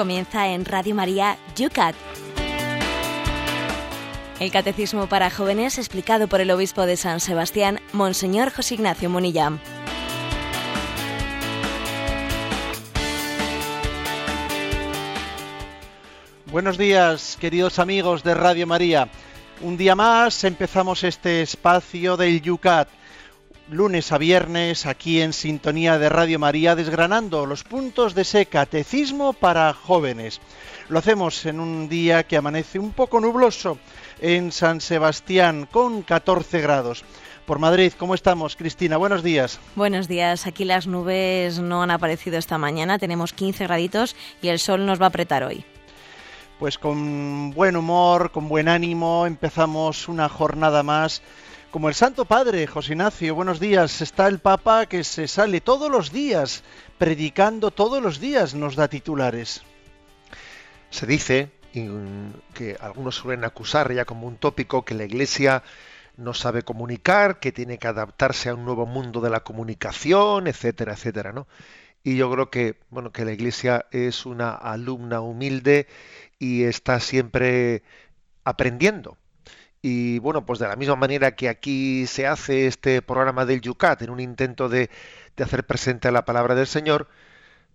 Comienza en Radio María Yucat. El Catecismo para Jóvenes explicado por el Obispo de San Sebastián, Monseñor José Ignacio Munilla. Buenos días, queridos amigos de Radio María. Un día más empezamos este espacio del Yucat lunes a viernes aquí en sintonía de Radio María desgranando los puntos de ese catecismo para jóvenes. Lo hacemos en un día que amanece un poco nubloso en San Sebastián con 14 grados. Por Madrid, ¿cómo estamos, Cristina? Buenos días. Buenos días. Aquí las nubes no han aparecido esta mañana. Tenemos 15 graditos y el sol nos va a apretar hoy. Pues con buen humor, con buen ánimo, empezamos una jornada más como el Santo Padre, José Ignacio, buenos días. Está el Papa que se sale todos los días, predicando todos los días, nos da titulares. Se dice que algunos suelen acusar ya como un tópico que la Iglesia no sabe comunicar, que tiene que adaptarse a un nuevo mundo de la comunicación, etcétera, etcétera, ¿no? Y yo creo que, bueno, que la Iglesia es una alumna humilde y está siempre aprendiendo y bueno, pues de la misma manera que aquí se hace este programa del Yucat en un intento de, hacer presente la palabra del Señor,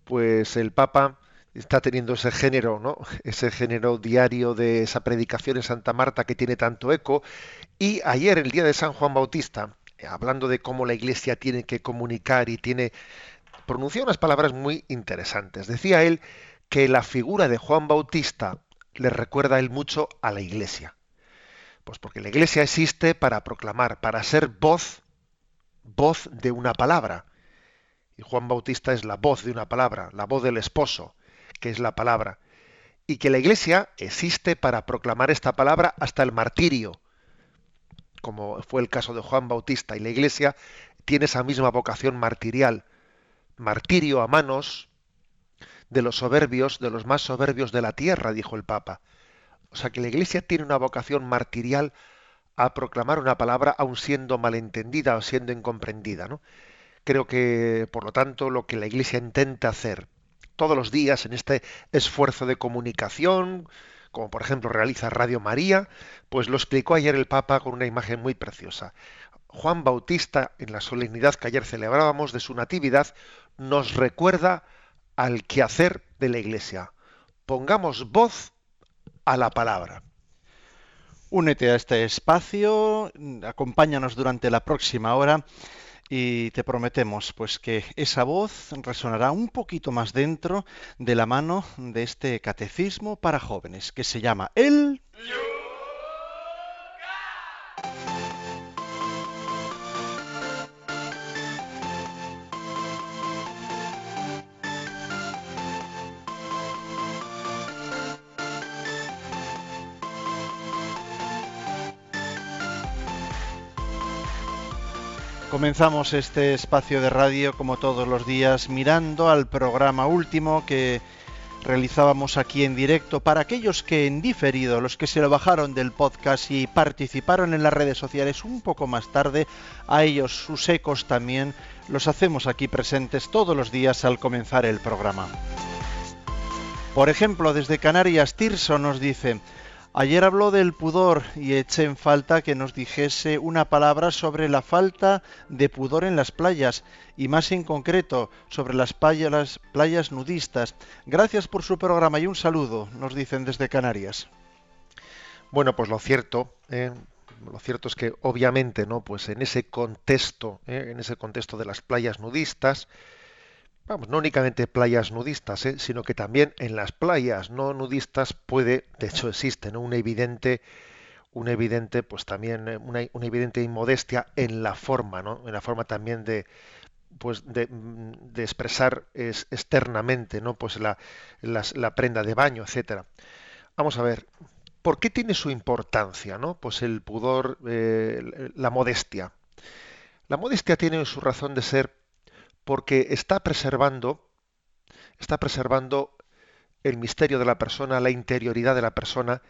pues el Papa está teniendo ese género, ¿no? Ese género diario de esa predicación en Santa Marta que tiene tanto eco. Y ayer, el día de San Juan Bautista, hablando de cómo la Iglesia tiene que comunicar y tiene pronunció unas palabras muy interesantes. Decía él que la figura de Juan Bautista le recuerda a él mucho a la Iglesia. Pues porque la iglesia existe para proclamar, para ser voz, voz de una palabra. Y Juan Bautista es la voz de una palabra, la voz del esposo, que es la palabra. Y que la iglesia existe para proclamar esta palabra hasta el martirio, como fue el caso de Juan Bautista. Y la iglesia tiene esa misma vocación martirial, martirio a manos de los soberbios, de los más soberbios de la tierra, dijo el Papa. O sea que la Iglesia tiene una vocación martirial a proclamar una palabra aun siendo malentendida o siendo incomprendida. ¿no? Creo que, por lo tanto, lo que la Iglesia intenta hacer todos los días en este esfuerzo de comunicación, como por ejemplo realiza Radio María, pues lo explicó ayer el Papa con una imagen muy preciosa. Juan Bautista, en la solemnidad que ayer celebrábamos de su natividad, nos recuerda al quehacer de la Iglesia. Pongamos voz a la palabra. Únete a este espacio, acompáñanos durante la próxima hora y te prometemos pues que esa voz resonará un poquito más dentro de la mano de este catecismo para jóvenes que se llama El Comenzamos este espacio de radio como todos los días mirando al programa último que realizábamos aquí en directo para aquellos que en diferido, los que se lo bajaron del podcast y participaron en las redes sociales un poco más tarde, a ellos sus ecos también los hacemos aquí presentes todos los días al comenzar el programa. Por ejemplo, desde Canarias, Tirso nos dice, Ayer habló del pudor y eché en falta que nos dijese una palabra sobre la falta de pudor en las playas y más en concreto sobre las playas, nudistas. Gracias por su programa y un saludo, nos dicen desde Canarias. Bueno, pues lo cierto, eh, lo cierto es que obviamente, no, pues en ese contexto, eh, en ese contexto de las playas nudistas, vamos, no únicamente playas nudistas, ¿eh? sino que también en las playas no nudistas puede, de hecho existe, ¿no? una evidente, una evidente, pues también eh, una, una, evidente inmodestia en la forma, ¿no? En la forma también de, pues de, de expresar es, externamente, ¿no? Pues la, la, prenda de baño, etcétera. Vamos a ver, ¿por qué tiene su importancia, ¿no? Pues el pudor, eh, la modestia. La modestia tiene su razón de ser porque está preservando, está preservando el misterio de la persona, la interioridad de la persona,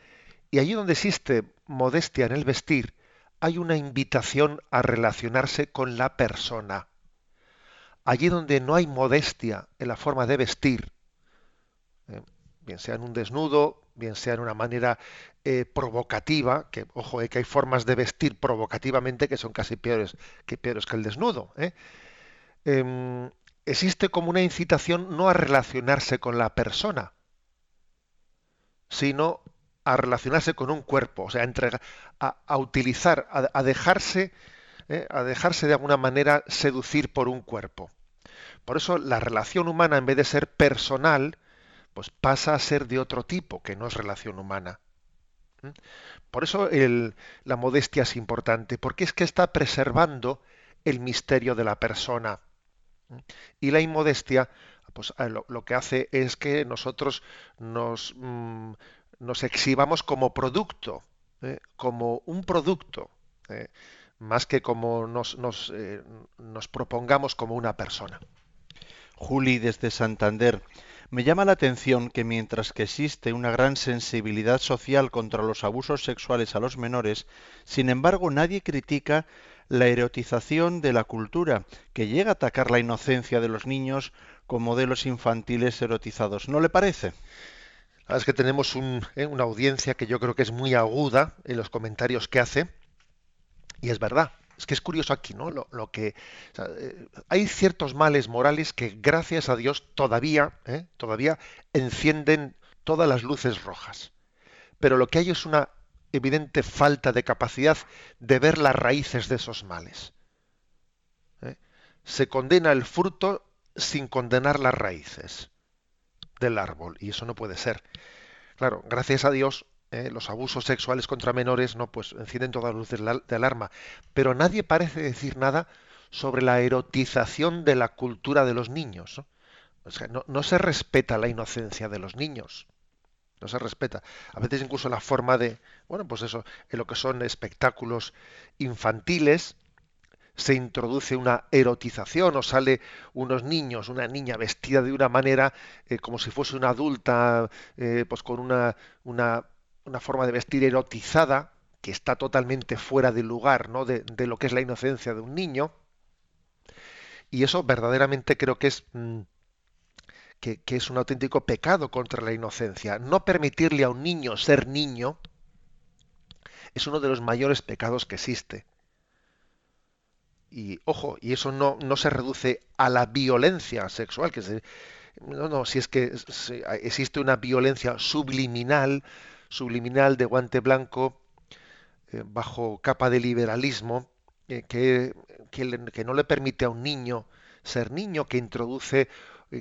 y allí donde existe modestia en el vestir, hay una invitación a relacionarse con la persona. Allí donde no hay modestia en la forma de vestir, eh, bien sea en un desnudo, bien sea en una manera eh, provocativa, que ojo, que hay formas de vestir provocativamente que son casi peores que peores que el desnudo. Em, existe como una incitación no a relacionarse con la persona, sino a relacionarse con un cuerpo, o sea, a, a utilizar, a, dejarse, ¿eh? a dejarse de alguna manera seducir por un cuerpo. Por eso la relación humana, en vez de ser personal, pues pasa a ser de otro tipo, que no es relación humana. Por eso la modestia es importante, porque es que está preservando el misterio de la persona. Y la inmodestia, pues eh, lo, que hace es que nosotros nos, mm, exhibamos como producto, ¿eh? como un producto, ¿eh? más que como nos, eh, nos propongamos como una persona. Juli desde Santander. Me llama la atención que mientras que existe una gran sensibilidad social contra los abusos sexuales a los menores, sin embargo nadie critica la erotización de la cultura, que llega a atacar la inocencia de los niños con modelos infantiles erotizados. ¿No le parece? Es que tenemos eh, una audiencia que yo creo que es muy aguda en los comentarios que hace, y es verdad. Es que es curioso aquí, ¿no? Lo, que eh, hay ciertos males morales que, gracias a Dios, todavía, ¿eh? todavía encienden todas las luces rojas. Pero lo que hay es una evidente falta de capacidad de ver las raíces de esos males. Se condena el fruto sin condenar las raíces del árbol y eso no puede ser. Claro, gracias a Dios eh, los abusos sexuales contra menores no pues encienden todas las luces de alarma, pero nadie parece decir nada sobre la erotización de la cultura de los niños. no, se respeta la inocencia de los niños. No se respeta. A veces incluso la forma de, bueno, pues eso, en lo que son espectáculos infantiles, se introduce una erotización o sale unos niños, una niña vestida de una manera eh, como si fuese una adulta, eh, pues con una, una, una, forma de vestir erotizada que está totalmente fuera del lugar ¿no? de, lo que es la inocencia de un niño. Y eso verdaderamente creo que es, mm, que es un auténtico pecado contra la inocencia. No permitirle a un niño ser niño es uno de los mayores pecados que existe. Y ojo, y eso no, no se reduce a la violencia sexual, que no, no, si es que existe una violencia subliminal, subliminal de guante blanco, eh, bajo capa de liberalismo, eh, que, que no le permite a un niño ser niño, que introduce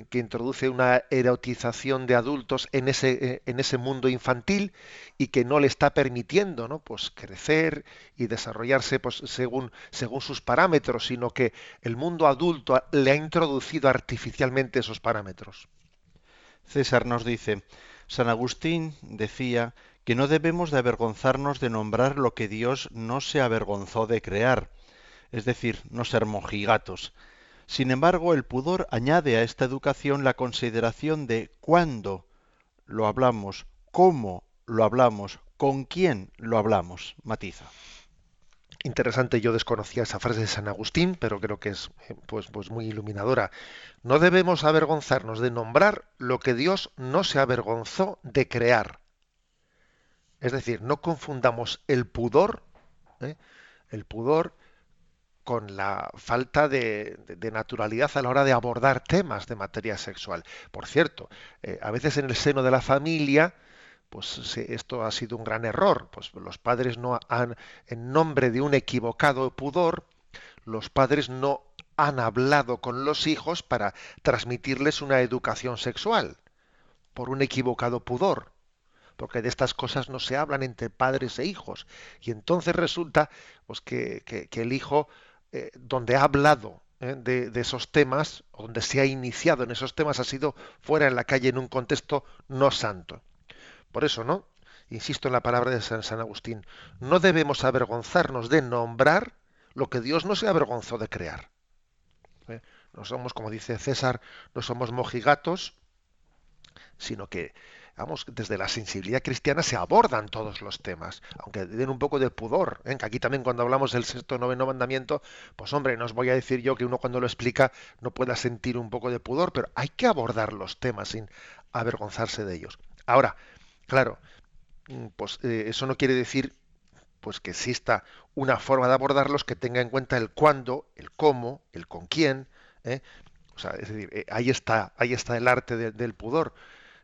que introduce una erotización de adultos en ese, eh, en ese mundo infantil y que no le está permitiendo ¿no? pues crecer y desarrollarse pues, según, según sus parámetros, sino que el mundo adulto le ha introducido artificialmente esos parámetros. César nos dice, San Agustín decía que no debemos de avergonzarnos de nombrar lo que Dios no se avergonzó de crear, es decir, no ser mojigatos sin embargo, el pudor añade a esta educación la consideración de cuándo lo hablamos, cómo lo hablamos, con quién lo hablamos. Matiza. Interesante, yo desconocía esa frase de San Agustín, pero creo que es eh, pues, pues muy iluminadora. No debemos avergonzarnos de nombrar lo que Dios no se avergonzó de crear. Es decir, no confundamos el pudor, ¿eh? el pudor con la falta de, naturalidad a la hora de abordar temas de materia sexual. Por cierto, eh, a veces en el seno de la familia, pues esto ha sido un gran error. Pues los padres no han, en nombre de un equivocado pudor, los padres no han hablado con los hijos para transmitirles una educación sexual por un equivocado pudor porque de estas cosas no se hablan entre padres e hijos. Y entonces resulta pues, que, que el hijo eh, donde ha hablado eh, de, esos temas, donde se ha iniciado en esos temas, ha sido fuera en la calle en un contexto no santo. Por eso, ¿no? Insisto en la palabra de San, Agustín, no debemos avergonzarnos de nombrar lo que Dios no se avergonzó de crear. ¿Eh? No somos, como dice César, no somos mojigatos, sino que vamos, desde la sensibilidad cristiana se abordan todos los temas, aunque den un poco de pudor. ¿eh? Que aquí también cuando hablamos del sexto noveno mandamiento, pues hombre, no os voy a decir yo que uno cuando lo explica no pueda sentir un poco de pudor, pero hay que abordar los temas sin avergonzarse de ellos. Ahora, claro, mm, pues eh, eso no quiere decir pues que exista una forma de abordarlos que tenga en cuenta el cuándo, el cómo, el con quién. ¿eh? O sea, es decir, ahí está, ahí está el arte del pudor.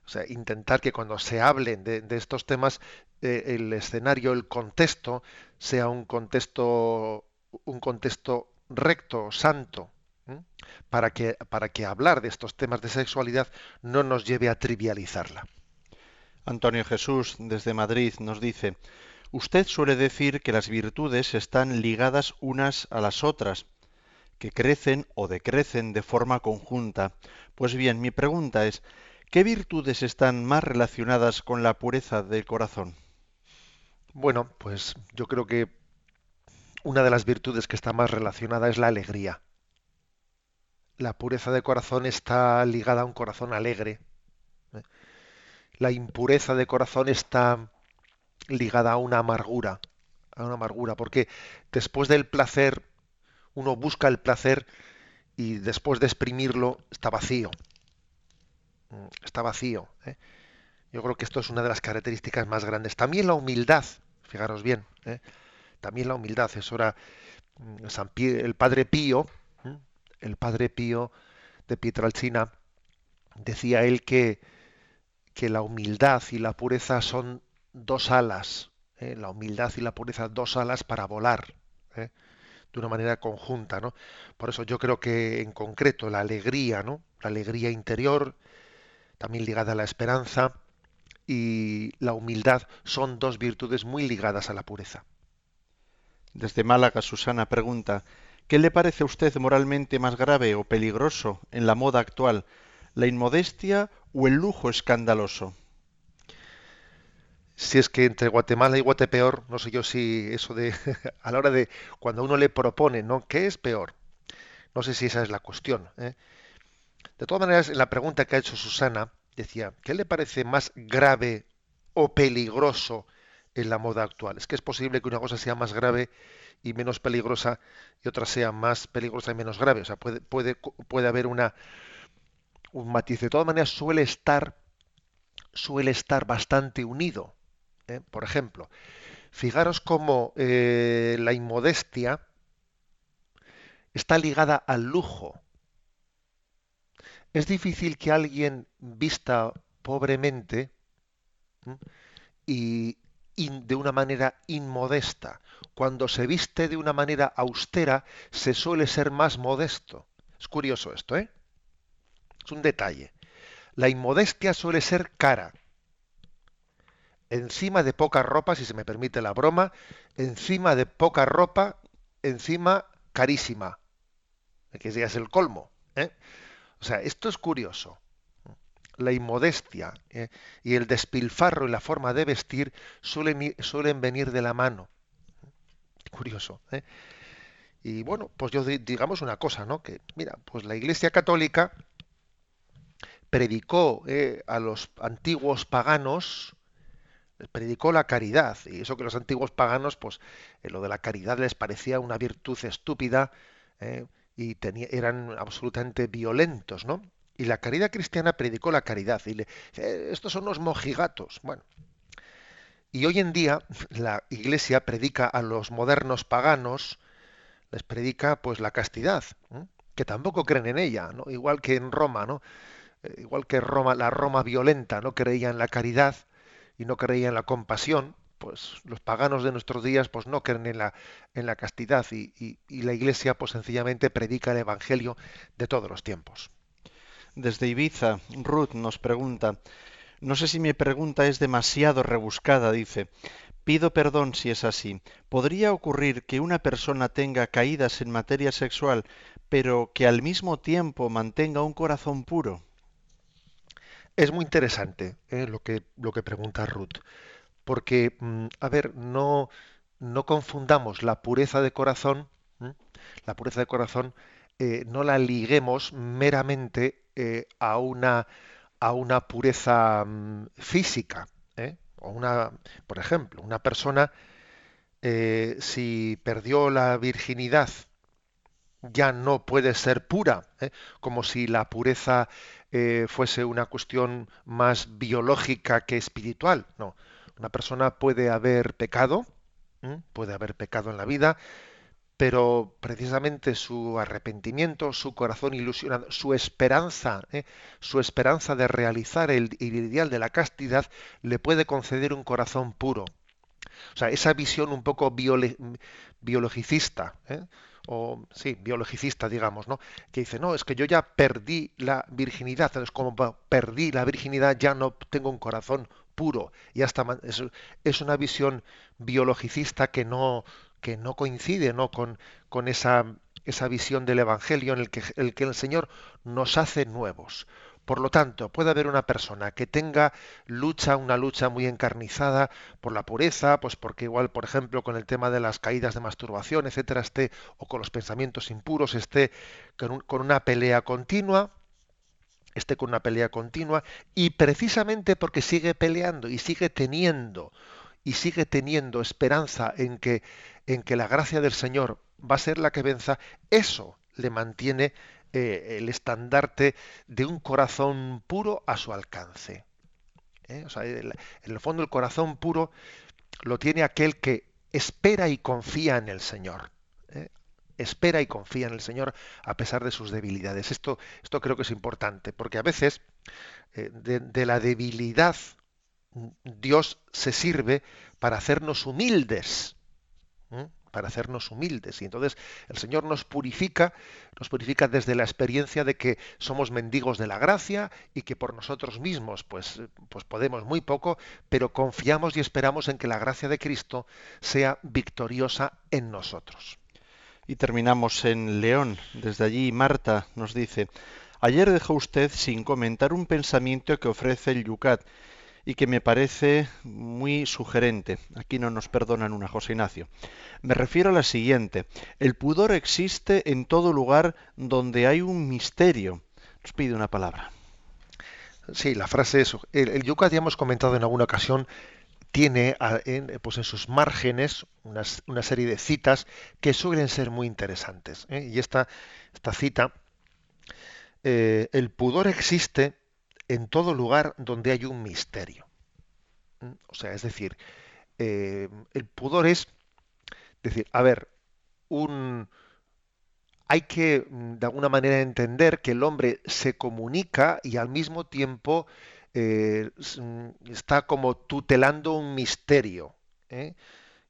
O sea, intentar que cuando se hablen de, estos temas, el escenario, el contexto, sea un contexto, un contexto recto, santo, para que, para que hablar de estos temas de sexualidad no nos lleve a trivializarla. Antonio Jesús, desde Madrid, nos dice, usted suele decir que las virtudes están ligadas unas a las otras, que crecen o decrecen de forma conjunta. Pues bien, mi pregunta es, ¿qué virtudes están más relacionadas con la pureza del corazón? Bueno, pues yo creo que una de las virtudes que está más relacionada es la alegría la pureza de corazón está ligada a un corazón alegre. ¿eh? La impureza de corazón está ligada a una amargura, a una amargura, porque después del placer uno busca el placer y después de exprimirlo está vacío. Está vacío. ¿eh? Yo creo que esto es una de las características más grandes. También la humildad, fijaros bien, ¿eh? también la humildad. Es hora, mm, el Padre Pío, el padre Pío de Pietralcina, decía él que, que la humildad y la pureza son dos alas, ¿eh? la humildad y la pureza dos alas para volar. ¿eh? de una manera conjunta, ¿no? Por eso yo creo que en concreto la alegría, ¿no? La alegría interior, también ligada a la esperanza, y la humildad son dos virtudes muy ligadas a la pureza. Desde Málaga, Susana pregunta, ¿Qué le parece a usted moralmente más grave o peligroso en la moda actual, la inmodestia o el lujo escandaloso? Si es que entre Guatemala y Guatepeor, no sé yo si eso de a la hora de cuando uno le propone, ¿no? ¿Qué es peor? No sé si esa es la cuestión. ¿eh? De todas maneras, en la pregunta que ha hecho Susana, decía, ¿qué le parece más grave o peligroso en la moda actual? Es que es posible que una cosa sea más grave y menos peligrosa y otra sea más peligrosa y menos grave. O sea, puede, puede, puede haber una, un matiz. De todas maneras, suele estar, suele estar bastante unido. ¿eh? Por ejemplo, fijaros cómo eh, la inmodestia está ligada al lujo. Es difícil que alguien vista pobremente y, de una manera inmodesta. Cuando se viste de una manera austera, se suele ser más modesto. Es curioso esto, ¿eh? Es un detalle. La inmodestia suele ser cara. Encima de poca ropa, si se me permite la broma, encima de poca ropa, encima carísima. Que ya es el colmo. ¿eh? O sea, esto es curioso la inmodestia eh, y el despilfarro en la forma de vestir suelen, suelen venir de la mano. Curioso. ¿eh? Y bueno, pues yo digamos una cosa, ¿no? Que mira, pues la Iglesia Católica predicó eh, a los antiguos paganos, predicó la caridad, y eso que los antiguos paganos, pues lo de la caridad les parecía una virtud estúpida y eran absolutamente violentos, ¿no? Y la caridad cristiana predicó la caridad. Y le, eh, estos son los mojigatos. Bueno. Y hoy en día la Iglesia predica a los modernos paganos, les predica pues la castidad, que tampoco creen en ella, ¿no? igual que en Roma, ¿no? Eh, igual que Roma, la Roma violenta no creía en la caridad y no creía en la compasión, pues los paganos de nuestros días pues no creen en la, en la castidad y, y la Iglesia pues sencillamente predica el Evangelio de todos los tiempos. Desde Ibiza, Ruth nos pregunta, no sé si mi pregunta es demasiado rebuscada, dice, pido perdón si es así. ¿Podría ocurrir que una persona tenga caídas en materia sexual, pero que al mismo tiempo mantenga un corazón puro? Es muy interesante ¿eh? lo, que, lo que pregunta Ruth, porque, mm, a ver, no, no confundamos la pureza de corazón, la pureza de corazón, eh, no la liguemos meramente eh, a, una, a una pureza mm, física. ¿eh? O una, por ejemplo, una persona, si perdió la virginidad, ya no puede ser pura, como si la pureza fuese una cuestión más biológica que espiritual. No, una persona puede haber pecado, puede haber pecado en la vida, pero precisamente su arrepentimiento, su corazón ilusionado, su esperanza, ¿eh? su esperanza de realizar el, ideal de la castidad, le puede conceder un corazón puro. O sea, esa visión un poco biologicista, ¿eh? o sí, biologicista, digamos, ¿no? Que dice, no, es que yo ya perdí la virginidad, entonces como perdí la virginidad ya no tengo un corazón puro. Y hasta es, una visión biologicista que no, que no coincide ¿no? Con, con esa, esa visión del Evangelio en el que, el que el Señor nos hace nuevos. Por lo tanto, puede haber una persona que tenga lucha, una lucha muy encarnizada por la pureza, pues porque igual, por ejemplo, con el tema de las caídas de masturbación, etcétera, esté, o con los pensamientos impuros, esté con, con una pelea continua, esté con una pelea continua, y precisamente porque sigue peleando y sigue teniendo y sigue teniendo esperanza en que, en que la gracia del Señor va a ser la que venza, eso le mantiene eh, el estandarte de un corazón puro a su alcance. ¿Eh? en el fondo el corazón puro lo tiene aquel que espera y confía en el Señor. ¿Eh? Espera y confía en el Señor a pesar de sus debilidades. Esto, esto creo que es importante, porque a veces de la debilidad Dios se sirve para hacernos humildes, para hacernos humildes. Y entonces el Señor nos purifica, nos purifica desde la experiencia de que somos mendigos de la gracia y que por nosotros mismos pues, pues podemos muy poco, pero confiamos y esperamos en que la gracia de Cristo sea victoriosa en nosotros. Y terminamos en León. Desde allí Marta nos dice, ayer dejó usted sin comentar un pensamiento que ofrece el Yucat y que me parece muy sugerente. Aquí no nos perdonan una, José Ignacio. Me refiero a la siguiente. El pudor existe en todo lugar donde hay un misterio. Nos pide una palabra. Sí, la frase es... El, el Yucat ya hemos comentado en alguna ocasión tiene en, pues en sus márgenes una, serie de citas que suelen ser muy interesantes. ¿eh? Y esta, esta cita, eh, el pudor existe en todo lugar donde hay un misterio. O sea, es decir, eh, el pudor es decir, a ver, un hay que mm, de alguna manera entender que el hombre se comunica y al mismo tiempo eh, mm, está como tutelando un misterio. ¿eh?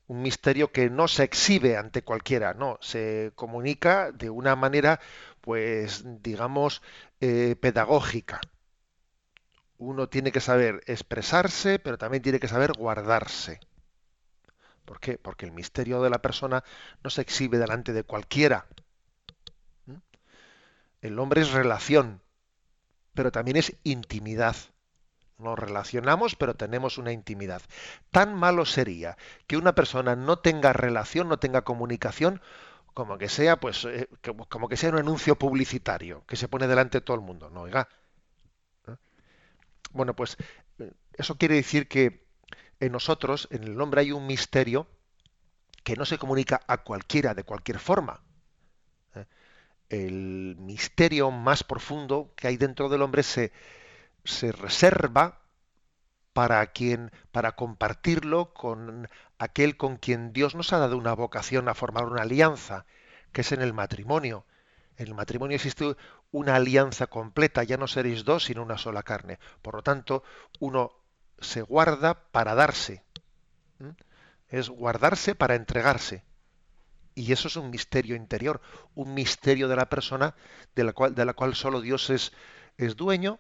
Un misterio que no se exhibe ante cualquiera, no, se comunica de una manera, pues, digamos, pedagógica uno tiene que saber expresarse, pero también tiene que saber guardarse. ¿Por qué? Porque el misterio de la persona no se exhibe delante de cualquiera. El hombre es relación, pero también es intimidad. Nos relacionamos, pero tenemos una intimidad. Tan malo sería que una persona no tenga relación, no tenga comunicación, como que sea, pues, eh, como, que sea un anuncio publicitario que se pone delante de todo el mundo. No, oiga, bueno, pues eso quiere decir que en nosotros, en el hombre, hay un misterio que no se comunica a cualquiera de cualquier forma. ¿eh? El misterio más profundo que hay dentro del hombre se, se reserva para quien, para compartirlo con aquel con quien Dios nos ha dado una vocación a formar una alianza, que es en el matrimonio. En el matrimonio existe una alianza completa, ya no seréis dos, sino una sola carne. Por lo tanto, uno se guarda para darse. Es guardarse para entregarse. Y eso es un misterio interior, un misterio de la persona de la cual, de la cual solo Dios es, es dueño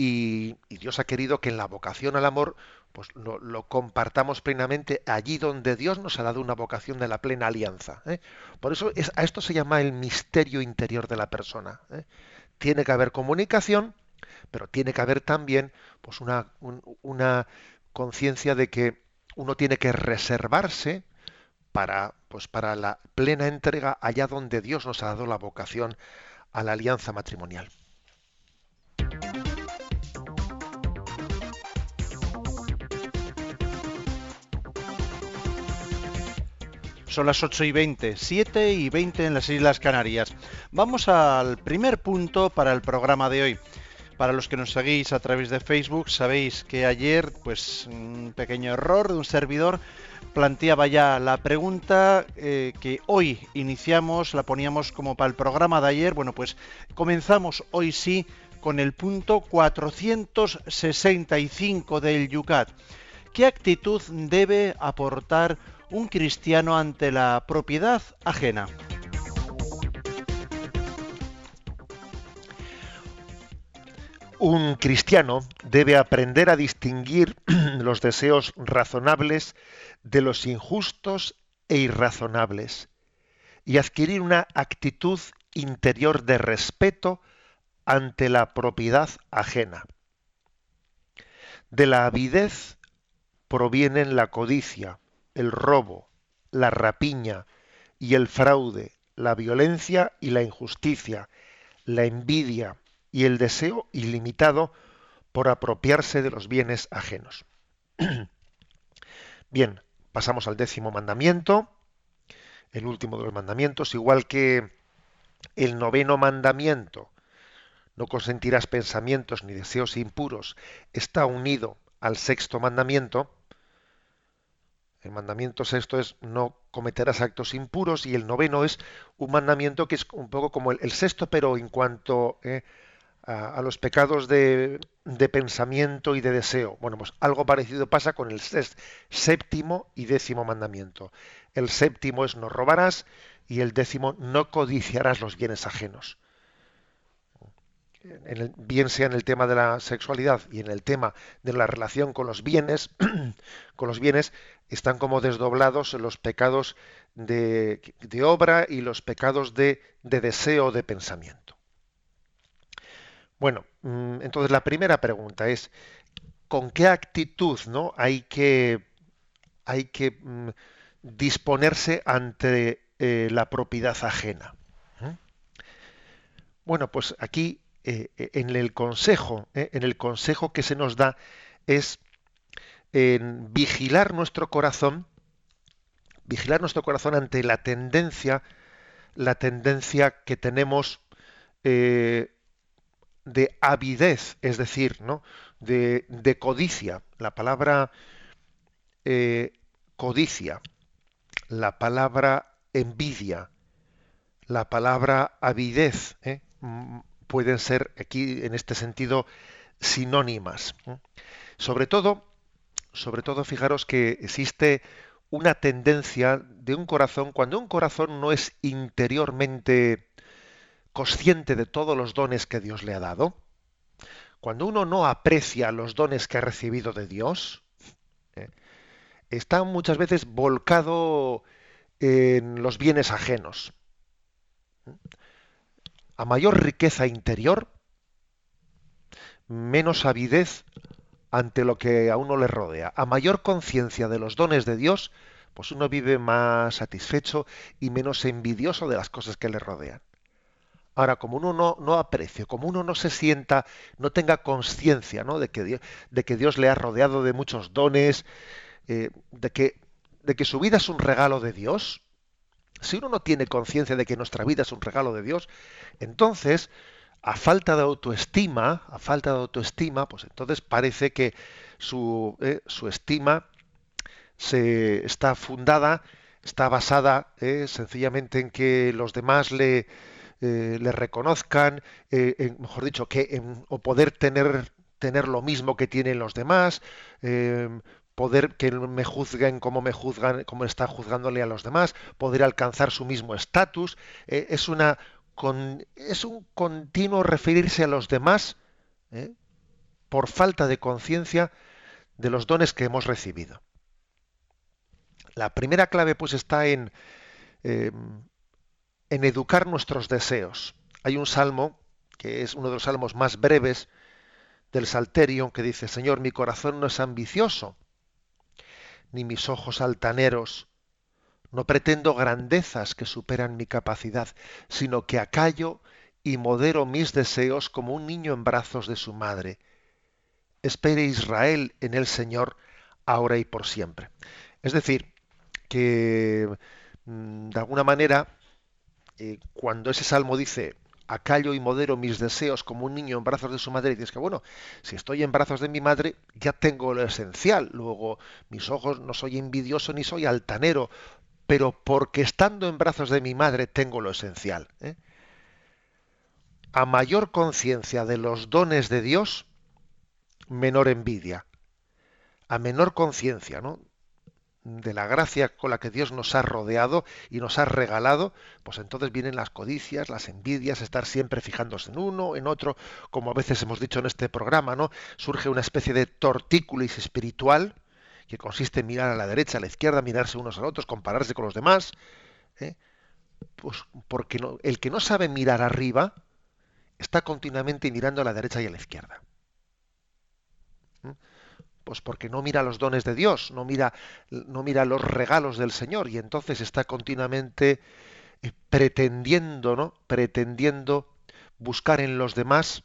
y, Dios ha querido que en la vocación al amor pues lo, compartamos plenamente allí donde Dios nos ha dado una vocación de la plena alianza. ¿eh? Por eso es, a esto se llama el misterio interior de la persona. ¿eh? Tiene que haber comunicación, pero tiene que haber también pues una, una conciencia de que uno tiene que reservarse para, pues para la plena entrega allá donde Dios nos ha dado la vocación a la alianza matrimonial. Son las 8 y 20, 7 y 20 en las Islas Canarias. Vamos al primer punto para el programa de hoy. Para los que nos seguís a través de Facebook, sabéis que ayer, pues un pequeño error de un servidor planteaba ya la pregunta eh, que hoy iniciamos, la poníamos como para el programa de ayer. Bueno, pues comenzamos hoy sí con el punto 465 del Yucat. ¿Qué actitud debe aportar un cristiano ante la propiedad ajena? Un cristiano debe aprender a distinguir los deseos razonables de los injustos e irrazonables y adquirir una actitud interior de respeto ante la propiedad ajena. De la avidez provienen la codicia, el robo, la rapiña y el fraude, la violencia y la injusticia, la envidia y el deseo ilimitado por apropiarse de los bienes ajenos. Bien, pasamos al décimo mandamiento, el último de los mandamientos, igual que el noveno mandamiento, no consentirás pensamientos ni deseos impuros, está unido al sexto mandamiento, el mandamiento sexto es no cometerás actos impuros y el noveno es un mandamiento que es un poco como el, sexto, pero en cuanto eh, a, los pecados de, pensamiento y de deseo. Bueno, pues algo parecido pasa con el séptimo y décimo mandamiento. El séptimo es no robarás y el décimo no codiciarás los bienes ajenos. bien sea en el tema de la sexualidad y en el tema de la relación con los bienes, con los bienes están como desdoblados los pecados de, obra y los pecados de, de deseo de pensamiento. Bueno, mm, entonces la primera pregunta es, ¿con qué actitud ¿no? hay que, hay que mm, disponerse ante eh, la propiedad ajena? ¿Mm? Bueno, pues aquí eh, eh, en el consejo, en el consejo que se nos da es en vigilar nuestro corazón, vigilar nuestro corazón ante la tendencia, la tendencia que tenemos de avidez, es decir, ¿no? de, codicia. La palabra eh, codicia, la palabra envidia, la palabra avidez, ¿eh? mm, pueden ser aquí en este sentido sinónimas. Sobre todo, sobre todo, fijaros que existe una tendencia de un corazón, cuando un corazón no es interiormente consciente de todos los dones que Dios le ha dado, cuando uno no aprecia los dones que ha recibido de Dios, ¿eh? está muchas veces volcado en los bienes ajenos. A mayor riqueza interior, menos avidez ante lo que a uno le rodea. A mayor conciencia de los dones de Dios, pues uno vive más satisfecho y menos envidioso de las cosas que le rodean. Ahora, como uno no, no aprecia, como uno no se sienta, no tenga conciencia ¿no? de, que Dios, de que Dios le ha rodeado de muchos dones, eh, de, que, de que su vida es un regalo de Dios, si uno no tiene conciencia de que nuestra vida es un regalo de Dios, entonces, a falta de autoestima, a falta de autoestima, pues entonces parece que su, eh, su estima se está fundada, está basada eh, sencillamente en que los demás le, eh, le reconozcan, eh, mejor dicho, que o poder tener, tener lo mismo que tienen los demás, em, poder que me juzguen como me juzgan, como está juzgándole a los demás, poder alcanzar su mismo estatus, es una es un continuo referirse a los demás por falta de conciencia de los dones que hemos recibido. La primera clave pues está en em, en educar nuestros deseos. Hay un salmo, que es uno de los salmos más breves del Salterio, que dice, Señor, mi corazón no es ambicioso, ni mis ojos altaneros, no pretendo grandezas que superan mi capacidad, sino que acallo y modero mis deseos como un niño en brazos de su madre. Espere Israel en el Señor, ahora y por siempre. Es decir, que mm, de alguna manera eh, cuando ese salmo dice, acallo y modero mis deseos como un niño en brazos de su madre y dices que bueno, si estoy en brazos de mi madre ya tengo lo esencial, luego mis ojos no soy envidioso ni soy altanero, pero porque estando en brazos de mi madre tengo lo esencial. ¿eh? A mayor conciencia de los dones de Dios, menor envidia. A menor conciencia, ¿no? de la gracia con la que Dios nos ha rodeado y nos ha regalado, pues entonces vienen las codicias, las envidias, estar siempre fijándose en uno, en otro, como a veces hemos dicho en este programa, ¿no? Surge una especie de tortícolis espiritual que consiste en mirar a la derecha, a la izquierda, mirarse unos a otros, compararse con los demás, ¿eh? pues porque el que no sabe mirar arriba está continuamente mirando a la derecha y a la izquierda. Pues porque no mira los dones de Dios, no mira, no mira los regalos del Señor y entonces está continuamente eh, pretendiendo, ¿no? Pretendiendo buscar en los demás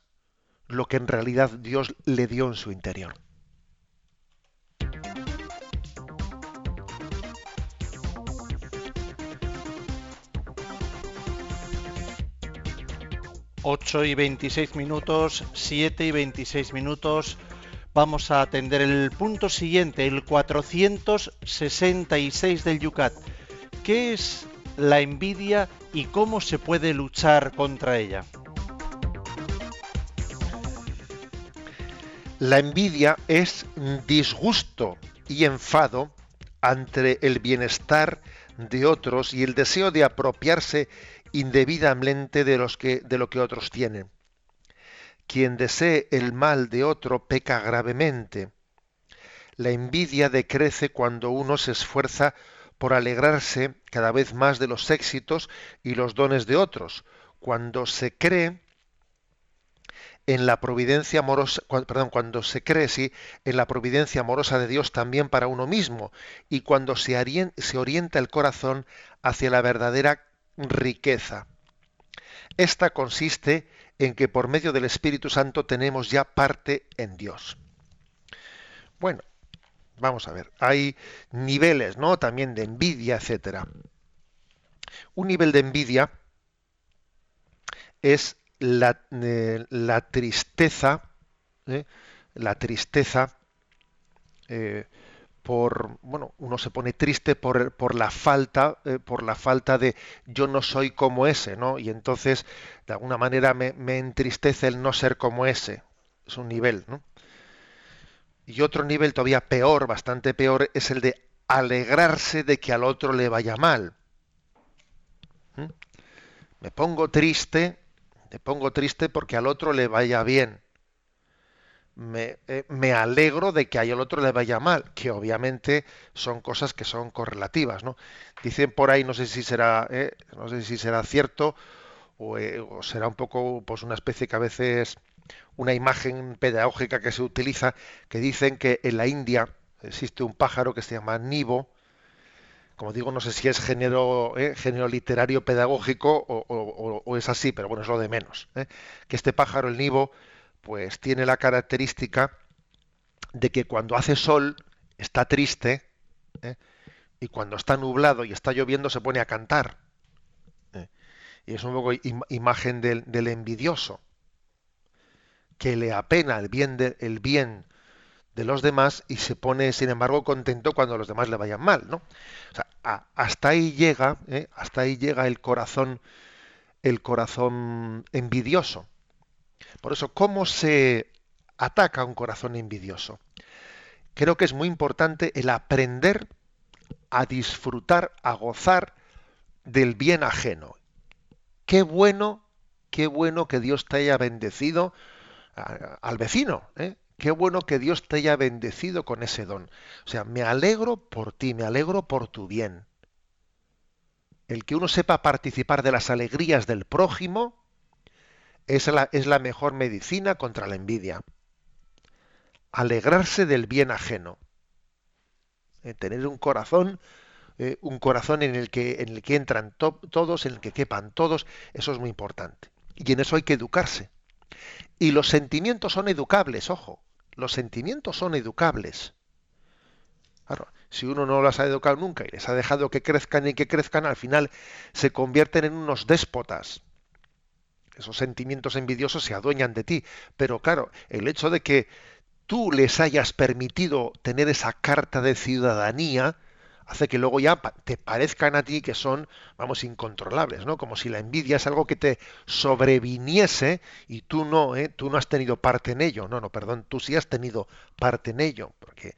lo que en realidad Dios le dio en su interior. Ocho y veintiséis minutos, siete y veintiséis minutos vamos a atender el punto siguiente, el 466 del Yucat. ¿Qué es la envidia y cómo se puede luchar contra ella? La envidia es disgusto y enfado ante el bienestar de otros y el deseo de apropiarse indebidamente de, los que, de lo que otros tienen. Quien desee el mal de otro peca gravemente. La envidia decrece cuando uno se esfuerza por alegrarse cada vez más de los éxitos y los dones de otros, cuando se cree en la providencia amorosa, perdón, cuando se cree en la providencia amorosa de Dios también para uno mismo y cuando se orienta el corazón hacia la verdadera riqueza. Esta consiste en que por medio del Espíritu Santo tenemos ya parte en Dios. Bueno, vamos a ver, hay niveles, ¿no? También de envidia, etcétera. Un nivel de envidia es la, eh, tristeza, ¿eh? la tristeza eh, por bueno uno se pone triste por, por la falta eh, por la falta de yo no soy como ese no y entonces de alguna manera me, me, entristece el no ser como ese. Es un nivel no y otro nivel todavía peor bastante peor es el de alegrarse de que al otro le vaya mal. ¿Mm? me pongo triste me pongo triste porque al otro le vaya bien eh, me, alegro de que a el otro le vaya mal, que obviamente son cosas que son correlativas, ¿no? Dicen por ahí, no sé si será, eh, no sé si será cierto eh, o, será un poco, pues una especie que a veces una imagen pedagógica que se utiliza, que dicen que en la India existe un pájaro que se llama nibo, como digo, no sé si es género, género literario pedagógico o, es así, pero bueno, es lo de menos. Que este pájaro, el nibo, pues tiene la característica de que cuando hace sol está triste ¿eh? y cuando está nublado y está lloviendo se pone a cantar. ¿eh? Y es un poco imagen del, envidioso, que le apena el bien, de, bien de los demás y se pone, sin embargo, contento cuando los demás le vayan mal. ¿no? Hasta ahí llega, ¿eh? hasta ahí llega el corazón, el corazón envidioso. Por eso, ¿cómo se ataca un corazón envidioso? Creo que es muy importante el aprender a disfrutar, a gozar del bien ajeno. Qué bueno, qué bueno que Dios te haya bendecido al vecino, ¿eh? Qué bueno que Dios te haya bendecido con ese don. O sea, me alegro por ti, me alegro por tu bien. El que uno sepa participar de las alegrías del prójimo es la, es la mejor medicina contra la envidia. Alegrarse del bien ajeno. Eh, tener un corazón, eh, un corazón en el que, en el que entran todos, en el que quepan todos, eso es muy importante. Y en eso hay que educarse. Y los sentimientos son educables, ojo, los sentimientos son educables. si uno no los ha educado nunca y les ha dejado que crezcan y que crezcan, al final se convierten en unos déspotas esos sentimientos envidiosos se adueñan de ti. Pero claro, el hecho de que tú les hayas permitido tener esa carta de ciudadanía, hace que luego ya te parezcan a ti que son, vamos, incontrolables, ¿no? Como si la envidia es algo que te sobreviniese y tú no, ¿eh? tú no has tenido parte en ello. No, no, perdón, tú sí has tenido parte en ello, porque,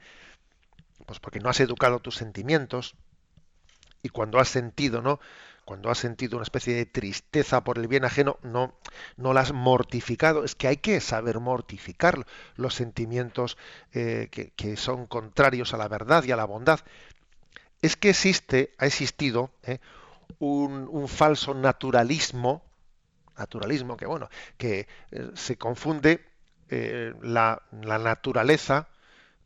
pues porque no has educado tus sentimientos y cuando has sentido, ¿no? Cuando has sentido una especie de tristeza por el bien ajeno, no, no la has mortificado. Es que hay que saber mortificar los sentimientos eh, que, son contrarios a la verdad y a la bondad es que existe, ha existido ¿eh? un, falso naturalismo, naturalismo que bueno, que eh, se confunde la, naturaleza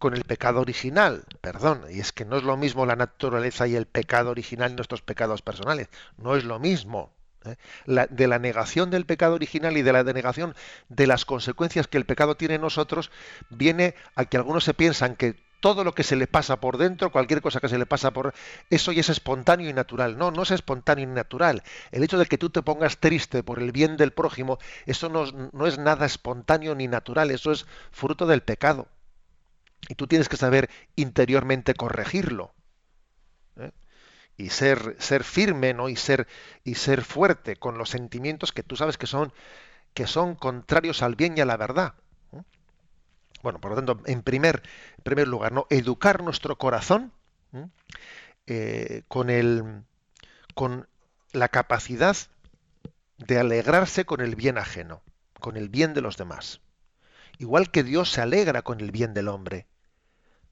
con el pecado original, perdón, y es que no es lo mismo la naturaleza y el pecado original nuestros pecados personales, no es lo mismo. La, de la negación del pecado original y de la denegación de las consecuencias que el pecado tiene en nosotros, viene a que algunos se piensan que todo lo que se le pasa por dentro, cualquier cosa que se le pasa por eso ya es espontáneo y natural. No, no es espontáneo y natural. El hecho de que tú te pongas triste por el bien del prójimo, eso no, es nada espontáneo ni natural, eso es fruto del pecado. Y tú tienes que saber interiormente corregirlo. ¿eh? Y ser, ser firme, ¿no? Y ser, y ser fuerte con los sentimientos que tú sabes que son, que son contrarios al bien y a la verdad. Bueno, por lo tanto, en primer, primer lugar, ¿no? educar nuestro corazón eh, con, el, con la capacidad de alegrarse con el bien ajeno, con el bien de los demás. Igual que Dios se alegra con el bien del hombre.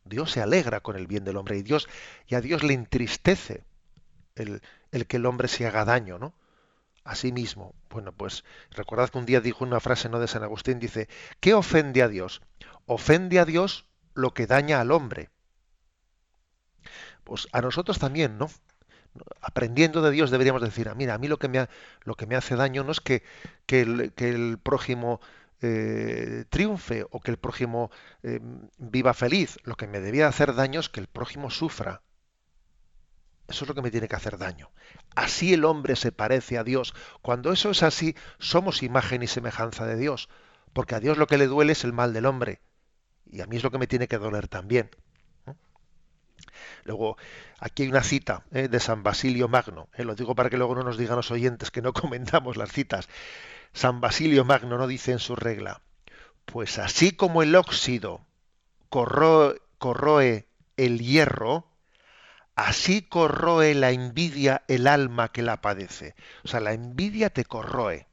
Dios se alegra con el bien del hombre y Dios y a Dios le entristece el, el que el hombre se haga daño, ¿no? a sí mismo. Bueno, pues recordad que un día dijo una frase no de San Agustín, dice, ¿qué ofende a Dios? Ofende a Dios lo que daña al hombre. Pues a nosotros también, ¿no? Aprendiendo de Dios deberíamos decir, ah, mira, a mí lo que me, hace daño no es que, el, prójimo eh, triunfe o que el prójimo eh, viva feliz. Lo que me debía hacer daño es que el prójimo sufra. Eso es lo que me tiene que hacer daño. Así el hombre se parece a Dios. Cuando eso es así, somos imagen y semejanza de Dios. Porque a Dios lo que le duele es el mal del hombre. Y a mí es lo que me tiene que doler también. Luego, aquí hay una cita ¿eh? de San Basilio Magno. ¿eh? Lo digo para que luego no nos digan los oyentes que no comentamos las citas. San Basilio Magno no dice en su regla, pues así como el óxido corroe el hierro, Así corroe la envidia el alma que la padece. O sea, la envidia te corroe.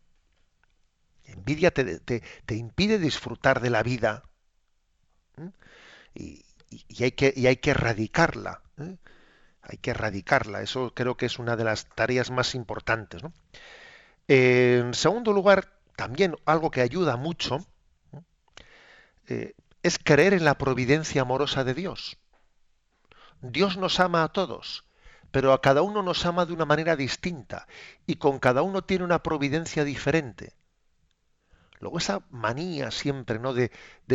La envidia te, impide disfrutar de la vida. Y, hay que, erradicarla. ¿eh? Hay que erradicarla. Eso creo que es una de las tareas más importantes. En segundo lugar, también algo que ayuda mucho eh, es creer en la providencia amorosa de Dios. Dios nos ama a todos, pero a cada uno nos ama de una manera distinta y con cada uno tiene una providencia diferente. Luego esa manía siempre, ¿no? De,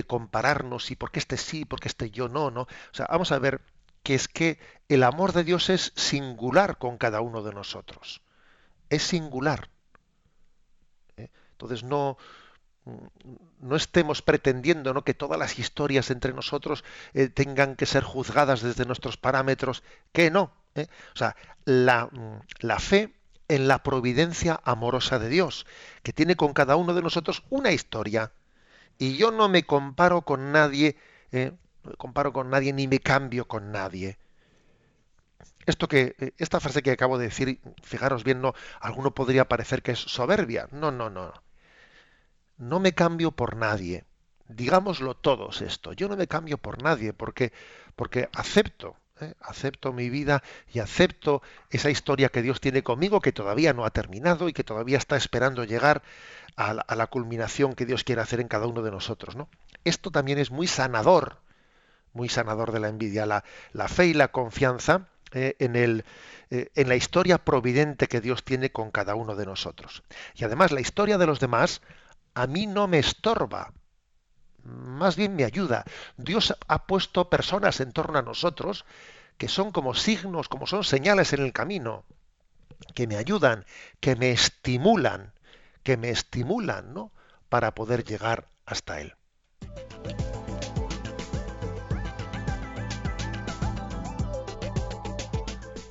compararnos y por qué este sí, por qué este yo no, ¿no? O sea, vamos a ver que es que el amor de Dios es singular con cada uno de nosotros. Es singular. Entonces no, no estemos pretendiendo ¿no? que todas las historias entre nosotros eh, tengan que ser juzgadas desde nuestros parámetros, que no. ¿eh? O sea, la, mm, la, fe en la providencia amorosa de Dios, que tiene con cada uno de nosotros una historia. Y yo no me comparo con nadie, ¿eh? no me comparo con nadie ni me cambio con nadie. Esto que, esta frase que acabo de decir, fijaros bien, no, alguno podría parecer que es soberbia. No, no, no no me cambio por nadie. Digámoslo todos esto. Yo no me cambio por nadie porque, porque acepto, ¿eh? acepto mi vida y acepto esa historia que Dios tiene conmigo que todavía no ha terminado y que todavía está esperando llegar a la, culminación que Dios quiere hacer en cada uno de nosotros. ¿no? Esto también es muy sanador, muy sanador de la envidia, la, fe y la confianza eh, en, el, eh, en la historia providente que Dios tiene con cada uno de nosotros. Y además la historia de los demás a mí no me estorba, más bien me ayuda. Dios ha puesto personas en torno a nosotros que son como signos, como son señales en el camino, que me ayudan, que me estimulan, que me estimulan, ¿no? Para poder llegar hasta Él.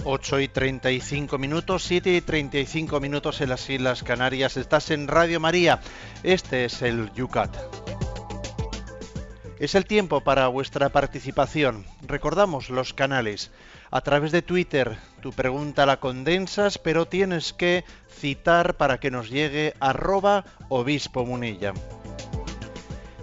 8 y 35 minutos, 7 y 35 minutos en las Islas Canarias. Estás en Radio María. Este es el Yucat. Es el tiempo para vuestra participación. Recordamos los canales. A través de Twitter, tu pregunta la condensas, pero tienes que citar para que nos llegue arroba obispo munilla.